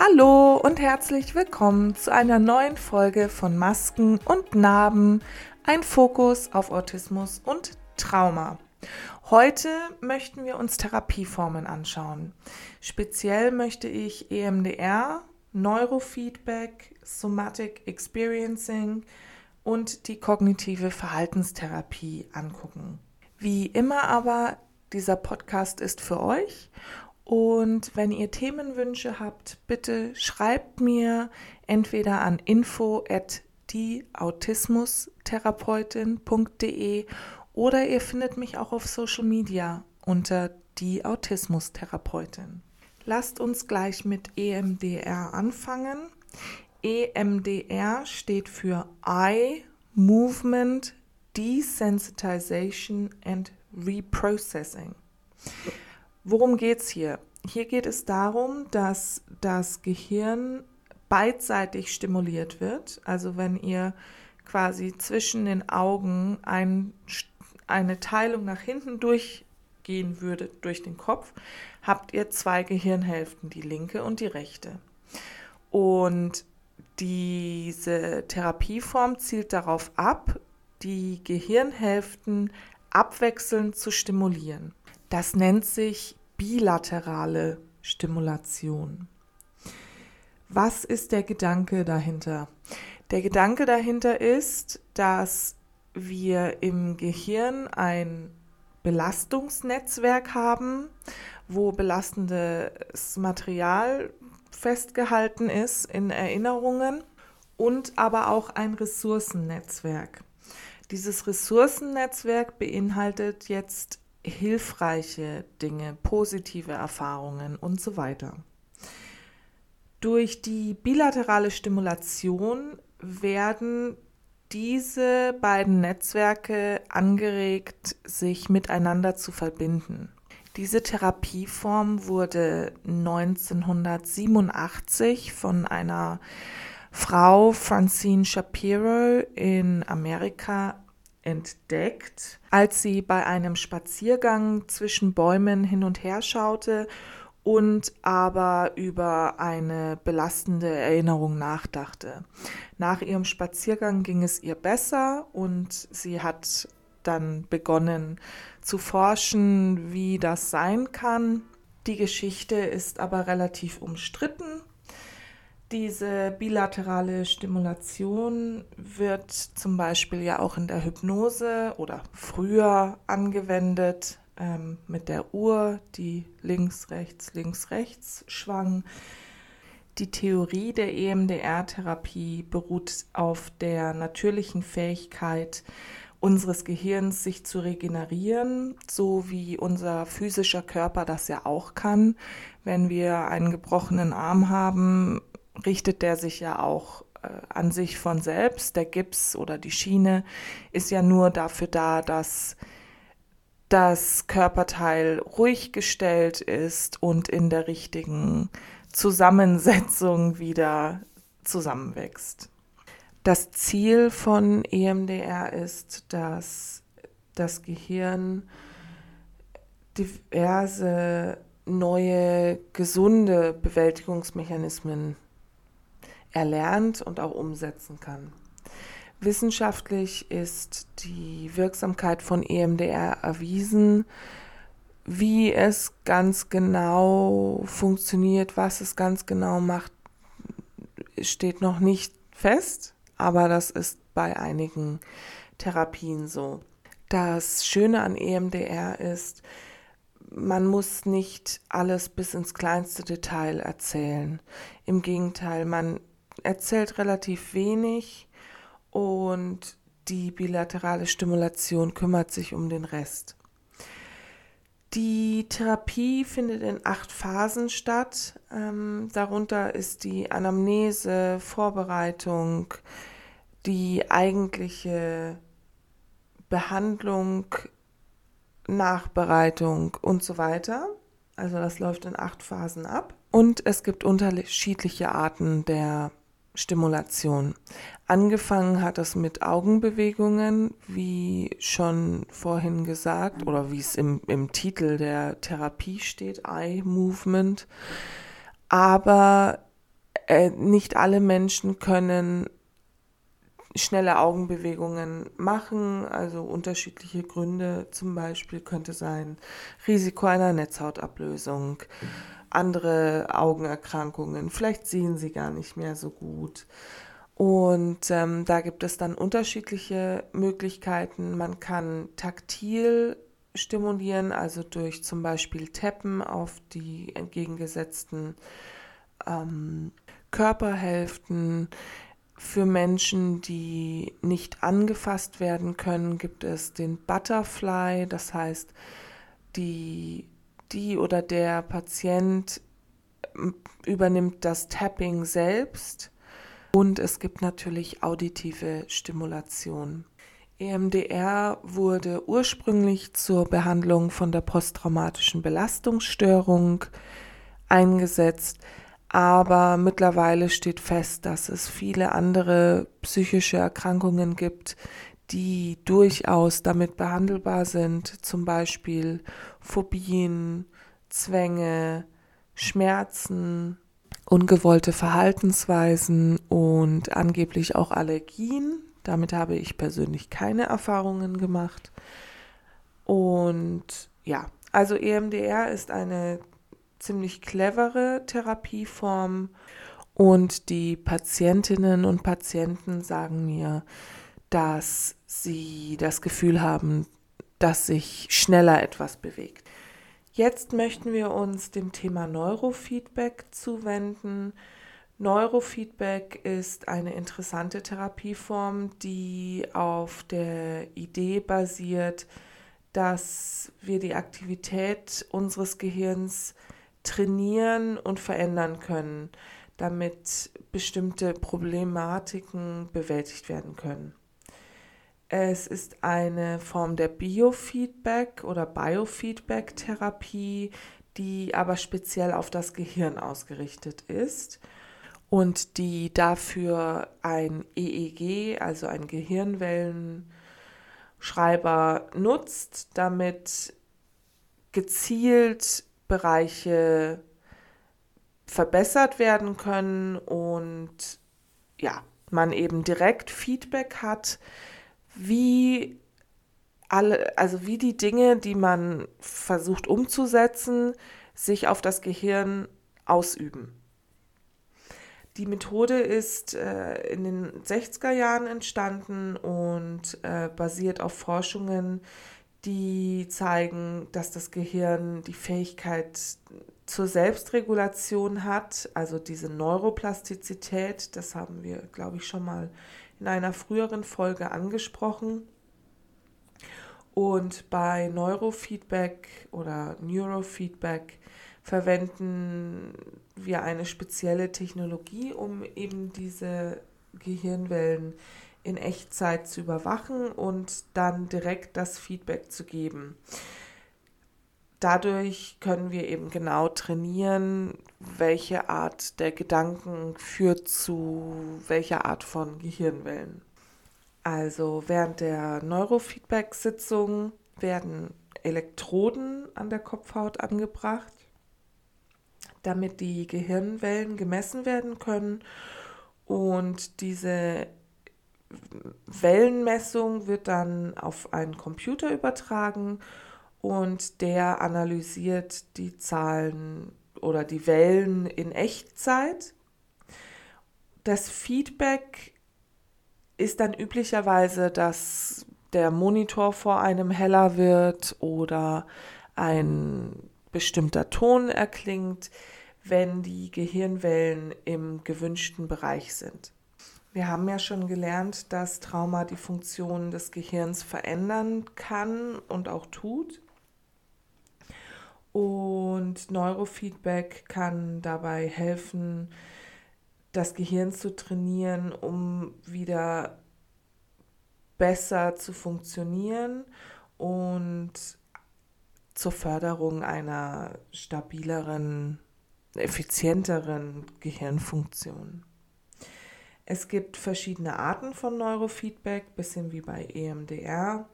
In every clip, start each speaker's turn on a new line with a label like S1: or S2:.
S1: Hallo und herzlich willkommen zu einer neuen Folge von Masken und Narben, ein Fokus auf Autismus und Trauma. Heute möchten wir uns Therapieformen anschauen. Speziell möchte ich EMDR, Neurofeedback, Somatic Experiencing und die kognitive Verhaltenstherapie angucken. Wie immer aber, dieser Podcast ist für euch und wenn ihr Themenwünsche habt, bitte schreibt mir entweder an info at dieautismustherapeutin.de oder ihr findet mich auch auf Social Media unter die Autismustherapeutin. Lasst uns gleich mit EMDR anfangen. EMDR steht für Eye Movement Desensitization and Reprocessing. Worum geht es hier? Hier geht es darum, dass das Gehirn beidseitig stimuliert wird. Also wenn ihr quasi zwischen den Augen ein, eine Teilung nach hinten durchgehen würdet durch den Kopf, habt ihr zwei Gehirnhälften, die linke und die rechte. Und diese Therapieform zielt darauf ab, die Gehirnhälften abwechselnd zu stimulieren. Das nennt sich bilaterale Stimulation. Was ist der Gedanke dahinter? Der Gedanke dahinter ist, dass wir im Gehirn ein Belastungsnetzwerk haben, wo belastendes Material festgehalten ist in Erinnerungen und aber auch ein Ressourcennetzwerk. Dieses Ressourcennetzwerk beinhaltet jetzt hilfreiche Dinge, positive Erfahrungen und so weiter. Durch die bilaterale Stimulation werden diese beiden Netzwerke angeregt, sich miteinander zu verbinden. Diese Therapieform wurde 1987 von einer Frau Francine Shapiro in Amerika entdeckt, als sie bei einem Spaziergang zwischen Bäumen hin und her schaute und aber über eine belastende Erinnerung nachdachte. Nach ihrem Spaziergang ging es ihr besser und sie hat dann begonnen zu forschen, wie das sein kann. Die Geschichte ist aber relativ umstritten diese bilaterale Stimulation wird zum Beispiel ja auch in der Hypnose oder früher angewendet ähm, mit der Uhr, die links, rechts, links, rechts schwang. Die Theorie der EMDR-Therapie beruht auf der natürlichen Fähigkeit unseres Gehirns, sich zu regenerieren, so wie unser physischer Körper das ja auch kann. Wenn wir einen gebrochenen Arm haben, richtet der sich ja auch äh, an sich von selbst. Der Gips oder die Schiene ist ja nur dafür da, dass das Körperteil ruhig gestellt ist und in der richtigen Zusammensetzung wieder zusammenwächst. Das Ziel von EMDR ist, dass das Gehirn diverse neue gesunde Bewältigungsmechanismen erlernt und auch umsetzen kann. Wissenschaftlich ist die Wirksamkeit von EMDR erwiesen. Wie es ganz genau funktioniert, was es ganz genau macht, steht noch nicht fest, aber das ist bei einigen Therapien so. Das Schöne an EMDR ist, man muss nicht alles bis ins kleinste Detail erzählen. Im Gegenteil, man erzählt relativ wenig und die bilaterale Stimulation kümmert sich um den Rest. Die Therapie findet in acht Phasen statt. Ähm, darunter ist die Anamnese, Vorbereitung, die eigentliche Behandlung, Nachbereitung und so weiter. Also das läuft in acht Phasen ab. Und es gibt unterschiedliche Arten der Stimulation. Angefangen hat es mit Augenbewegungen, wie schon vorhin gesagt, oder wie es im, im Titel der Therapie steht, Eye Movement. Aber Äh, nicht alle Menschen können schnelle Augenbewegungen machen, also unterschiedliche Gründe zum Beispiel könnte sein Risiko einer Netzhautablösung, andere Augenerkrankungen, vielleicht sehen sie gar nicht mehr so gut. Und ähm, da gibt es dann unterschiedliche Möglichkeiten. Man kann taktil stimulieren, also durch zum Beispiel Tappen auf die entgegengesetzten ähm, Körperhälften. Für Menschen, die nicht angefasst werden können, gibt es den Butterfly, das heißt, die, die oder der Patient ähm, übernimmt das Tapping selbst und es gibt natürlich auditive Stimulation. EMDR wurde ursprünglich zur Behandlung von der posttraumatischen Belastungsstörung eingesetzt, aber mittlerweile steht fest, dass es viele andere psychische Erkrankungen gibt, die durchaus damit behandelbar sind, zum Beispiel Phobien, Zwänge, Schmerzen, ungewollte Verhaltensweisen und angeblich auch Allergien. Damit habe ich persönlich keine Erfahrungen gemacht. Und ja, also EMDR ist eine ziemlich clevere Therapieform und die Patientinnen und Patienten sagen mir, dass sie das Gefühl haben, dass sich schneller etwas bewegt. Jetzt möchten wir uns dem Thema Neurofeedback zuwenden. Neurofeedback ist eine interessante Therapieform, die auf der Idee basiert, dass wir die Aktivität unseres Gehirns trainieren und verändern können, damit bestimmte Problematiken bewältigt werden können. Es ist eine Form der Biofeedback oder Biofeedback-Therapie, die aber speziell auf das Gehirn ausgerichtet ist und die dafür ein EEG, also ein Gehirnwellenschreiber nutzt, damit gezielt Bereiche verbessert werden können und ja, man eben direkt Feedback hat, wie alle, also wie die Dinge, die man versucht umzusetzen, sich auf das Gehirn ausüben. Die Methode ist äh, in den 60er Jahren entstanden und äh, basiert auf Forschungen, die zeigen, dass das Gehirn die Fähigkeit zur Selbstregulation hat, also diese Neuroplastizität, das haben wir, glaube ich, schon mal in einer früheren Folge angesprochen. Und bei Neurofeedback oder Neurofeedback verwenden wir eine spezielle Technologie, um eben diese Gehirnwellen in Echtzeit zu überwachen und dann direkt das Feedback zu geben. Dadurch können wir eben genau trainieren, welche Art der Gedanken führt zu welcher Art von Gehirnwellen. Also während der Neurofeedback-Sitzung werden Elektroden an der Kopfhaut angebracht, damit die Gehirnwellen gemessen werden können. Und diese Wellenmessung wird dann auf einen Computer übertragen und der analysiert die Zahlen oder die Wellen in Echtzeit. Das Feedback ist dann üblicherweise, dass der Monitor vor einem heller wird oder ein bestimmter Ton erklingt, wenn die Gehirnwellen im gewünschten Bereich sind. Wir haben ja schon gelernt, dass Trauma die Funktion des Gehirns verändern kann und auch tut. Und Neurofeedback kann dabei helfen, das Gehirn zu trainieren, um wieder besser zu funktionieren und zur Förderung einer stabileren, effizienteren Gehirnfunktion. Es gibt verschiedene Arten von Neurofeedback, bisschen wie bei EMDR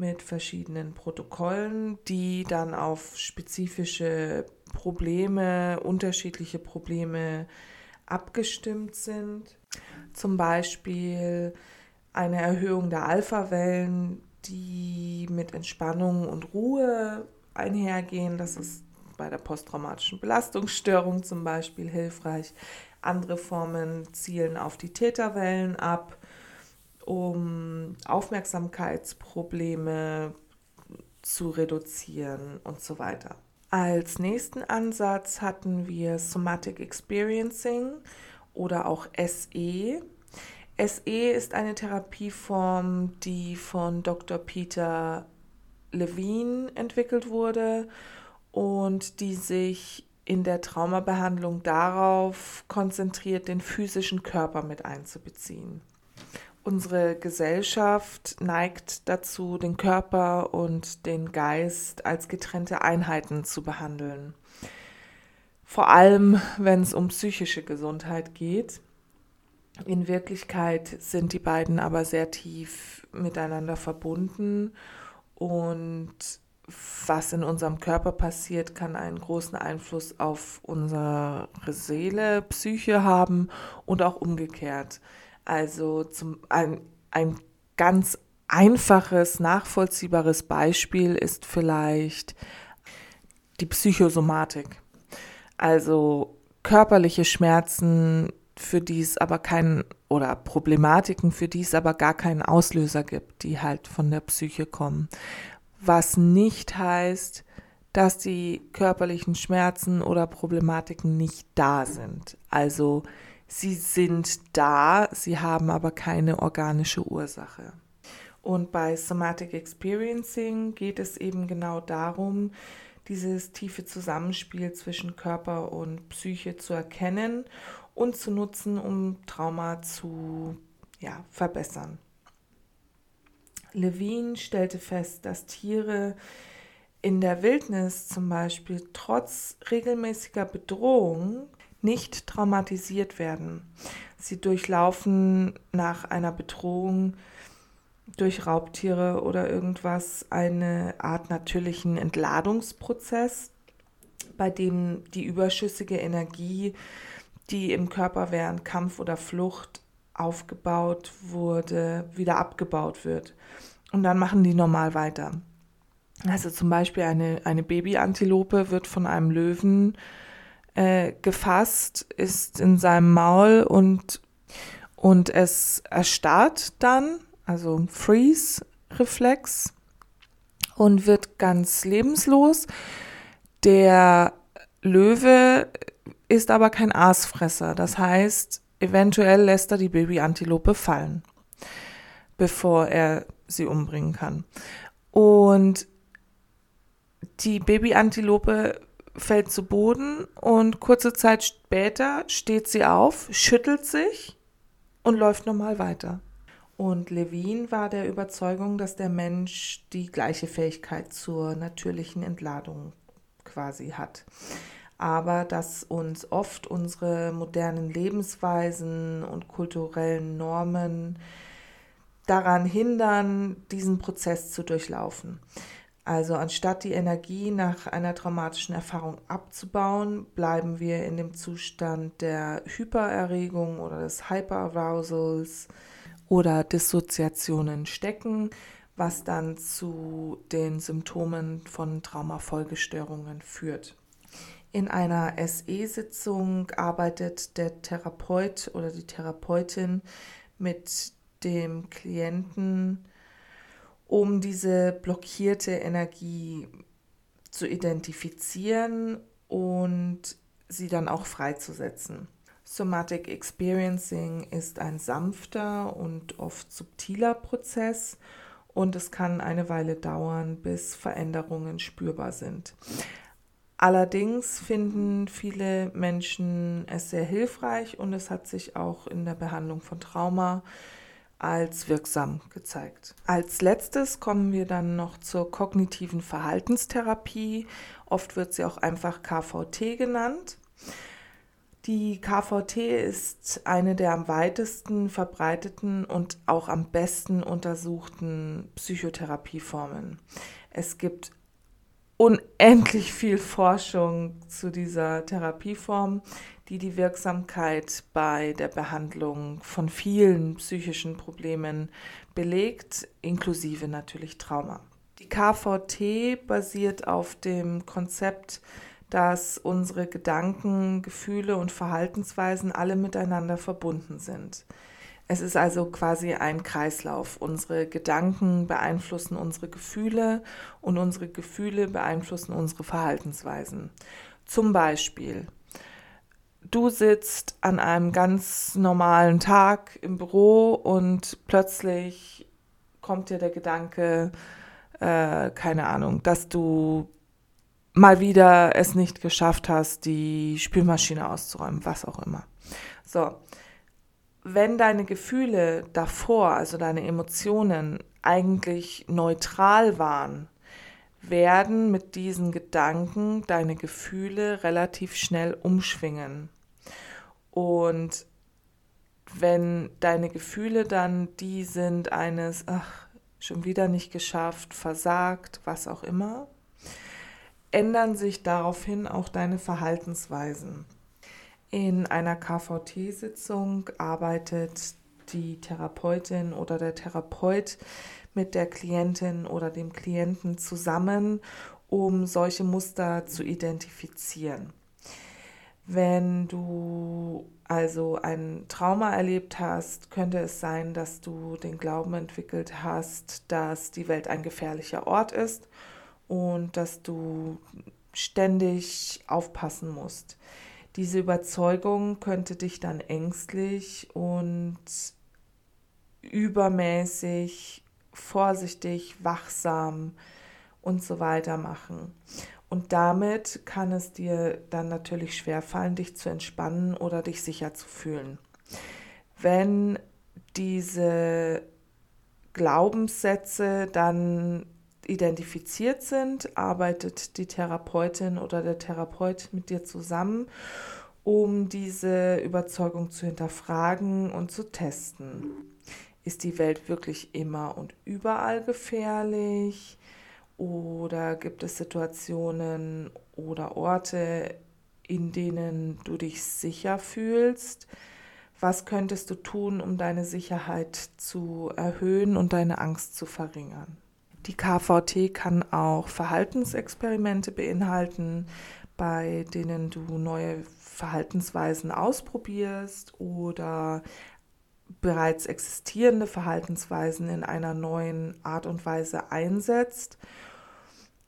S1: mit verschiedenen Protokollen, die dann auf spezifische Probleme, unterschiedliche Probleme abgestimmt sind. Zum Beispiel eine Erhöhung der Alpha-Wellen, die mit Entspannung und Ruhe einhergehen. Das ist bei der posttraumatischen Belastungsstörung zum Beispiel hilfreich. Andere Formen zielen auf die Täterwellen ab, um Aufmerksamkeitsprobleme zu reduzieren und so weiter. Als nächsten Ansatz hatten wir Somatic Experiencing oder auch SE. SE ist eine Therapieform, die von Dr. Peter Levine entwickelt wurde und die sich in der Traumabehandlung darauf konzentriert, den physischen Körper mit einzubeziehen. Unsere Gesellschaft neigt dazu, den Körper und den Geist als getrennte Einheiten zu behandeln. Vor allem, wenn es um psychische Gesundheit geht. In Wirklichkeit sind die beiden aber sehr tief miteinander verbunden und was in unserem Körper passiert, kann einen großen Einfluss auf unsere Seele, Psyche haben und auch umgekehrt. Also zum, ein, ein ganz einfaches, nachvollziehbares Beispiel ist vielleicht die Psychosomatik. Also körperliche Schmerzen, für die es aber keinen, oder Problematiken, für die es aber gar keinen Auslöser gibt, die halt von der Psyche kommen. Was nicht heißt, dass die körperlichen Schmerzen oder Problematiken nicht da sind. Also Sie sind da, sie haben aber keine organische Ursache. Und bei Somatic Experiencing geht es eben genau darum, dieses tiefe Zusammenspiel zwischen Körper und Psyche zu erkennen und zu nutzen, um Trauma zu ja, verbessern. Levine stellte fest, dass Tiere in der Wildnis zum Beispiel trotz regelmäßiger Bedrohung nicht traumatisiert werden. Sie durchlaufen nach einer Bedrohung durch Raubtiere oder irgendwas eine Art natürlichen Entladungsprozess, bei dem die überschüssige Energie, die im Körper während Kampf oder Flucht aufgebaut wurde, wieder abgebaut wird. Und dann machen die normal weiter. Also zum Beispiel eine, eine Babyantilope wird von einem Löwen äh, gefasst, ist in seinem Maul und, und es erstarrt dann, also Freeze-Reflex und wird ganz lebenslos. Der Löwe ist aber kein Aasfresser. Das heißt, eventuell lässt er die Babyantilope fallen, bevor er sie umbringen kann. Und die Babyantilope fällt zu Boden und kurze Zeit später steht sie auf, schüttelt sich und läuft normal weiter. Und Levin war der Überzeugung, dass der Mensch die gleiche Fähigkeit zur natürlichen Entladung quasi hat. Aber dass uns oft unsere modernen Lebensweisen und kulturellen Normen daran hindern, diesen Prozess zu durchlaufen. Also anstatt die Energie nach einer traumatischen Erfahrung abzubauen, bleiben wir in dem Zustand der Hypererregung oder des Hyperarousals oder Dissoziationen stecken, was dann zu den Symptomen von Traumafolgestörungen führt. In einer SE-Sitzung arbeitet der Therapeut oder die Therapeutin mit dem Klienten um diese blockierte Energie zu identifizieren und sie dann auch freizusetzen. Somatic Experiencing ist ein sanfter und oft subtiler Prozess und es kann eine Weile dauern, bis Veränderungen spürbar sind. Allerdings finden viele Menschen es sehr hilfreich und es hat sich auch in der Behandlung von Trauma als wirksam gezeigt. Als letztes kommen wir dann noch zur kognitiven Verhaltenstherapie. Oft wird sie auch einfach KVT genannt. Die KVT ist eine der am weitesten verbreiteten und auch am besten untersuchten Psychotherapieformen. Es gibt unendlich viel Forschung zu dieser Therapieform, die die Wirksamkeit bei der Behandlung von vielen psychischen Problemen belegt, inklusive natürlich Trauma. Die KVT basiert auf dem Konzept, dass unsere Gedanken, Gefühle und Verhaltensweisen alle miteinander verbunden sind. Es ist also quasi ein Kreislauf. Unsere Gedanken beeinflussen unsere Gefühle und unsere Gefühle beeinflussen unsere Verhaltensweisen. Zum Beispiel, du sitzt an einem ganz normalen Tag im Büro und plötzlich kommt dir der Gedanke, äh, keine Ahnung, dass du mal wieder es nicht geschafft hast, die Spülmaschine auszuräumen, was auch immer. So, wenn deine Gefühle davor, also deine Emotionen, eigentlich neutral waren, werden mit diesen Gedanken deine Gefühle relativ schnell umschwingen. Und wenn deine Gefühle dann die sind eines, ach, schon wieder nicht geschafft, versagt, was auch immer, ändern sich daraufhin auch deine Verhaltensweisen. In einer KVT-Sitzung arbeitet die Therapeutin oder der Therapeut mit der Klientin oder dem Klienten zusammen, um solche Muster zu identifizieren. Wenn du also ein Trauma erlebt hast, könnte es sein, dass du den Glauben entwickelt hast, dass die Welt ein gefährlicher Ort ist und dass du ständig aufpassen musst. Diese Überzeugung könnte dich dann ängstlich und übermäßig vorsichtig, wachsam und so weiter machen. Und damit kann es dir dann natürlich schwerfallen, dich zu entspannen oder dich sicher zu fühlen. Wenn diese Glaubenssätze dann identifiziert sind, arbeitet die Therapeutin oder der Therapeut mit dir zusammen, um diese Überzeugung zu hinterfragen und zu testen. Ist die Welt wirklich immer und überall gefährlich? Oder gibt es Situationen oder Orte, in denen du dich sicher fühlst? Was könntest du tun, um deine Sicherheit zu erhöhen und deine Angst zu verringern? Die KVT kann auch Verhaltensexperimente beinhalten, bei denen du neue Verhaltensweisen ausprobierst oder bereits existierende Verhaltensweisen in einer neuen Art und Weise einsetzt.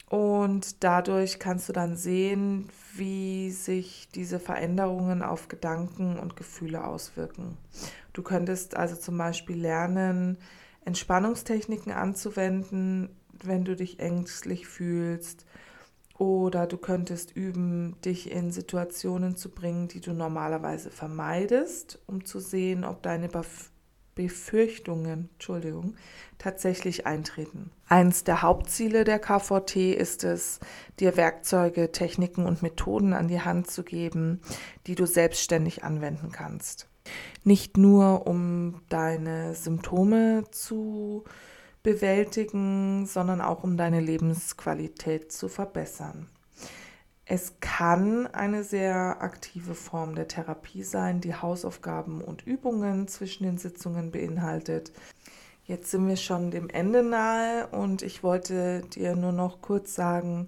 S1: Und dadurch kannst du dann sehen, wie sich diese Veränderungen auf Gedanken und Gefühle auswirken. Du könntest also zum Beispiel lernen, Entspannungstechniken anzuwenden, wenn du dich ängstlich fühlst. Oder du könntest üben, dich in Situationen zu bringen, die du normalerweise vermeidest, um zu sehen, ob deine Befürchtungen Entschuldigung, tatsächlich eintreten. Eins der Hauptziele der KVT ist es, dir Werkzeuge, Techniken und Methoden an die Hand zu geben, die du selbstständig anwenden kannst. Nicht nur, um deine Symptome zu bewältigen, sondern auch um deine Lebensqualität zu verbessern. Es kann eine sehr aktive Form der Therapie sein, die Hausaufgaben und Übungen zwischen den Sitzungen beinhaltet. Jetzt sind wir schon dem Ende nahe und ich wollte dir nur noch kurz sagen,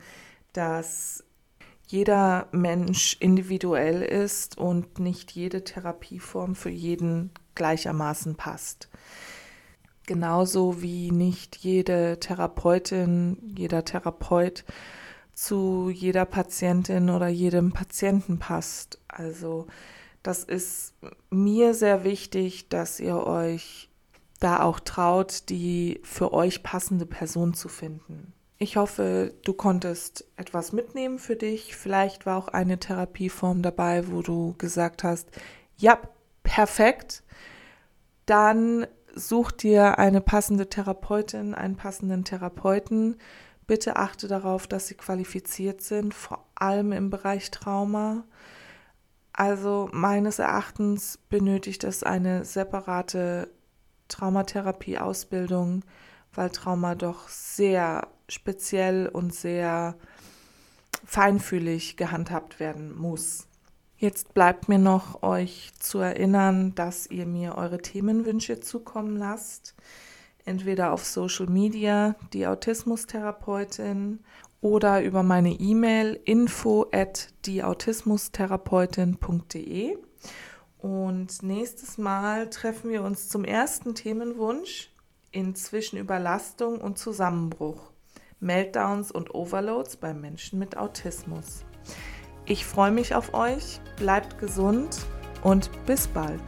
S1: dass jeder Mensch individuell ist und nicht jede Therapieform für jeden gleichermaßen passt. Genauso wie nicht jede Therapeutin, jeder Therapeut zu jeder Patientin oder jedem Patienten passt. Also das ist mir sehr wichtig, dass ihr euch da auch traut, die für euch passende Person zu finden. Ich hoffe, du konntest etwas mitnehmen für dich. Vielleicht war auch eine Therapieform dabei, wo du gesagt hast, ja, perfekt. Dann such dir eine passende Therapeutin, einen passenden Therapeuten. Bitte achte darauf, dass sie qualifiziert sind, vor allem im Bereich Trauma. Also meines Erachtens benötigt es eine separate Traumatherapie-Ausbildung, weil Trauma doch sehr speziell und sehr feinfühlig gehandhabt werden muss. Jetzt bleibt mir noch euch zu erinnern, dass ihr mir eure Themenwünsche zukommen lasst. Entweder auf Social Media, die Autismustherapeutin, oder über meine E-Mail info at dieautismustherapeutin.de. Und nächstes Mal treffen wir uns zum ersten Themenwunsch inzwischen Überlastung und Zusammenbruch, Meltdowns und Overloads bei Menschen mit Autismus. Ich freue mich auf euch, bleibt gesund und bis bald.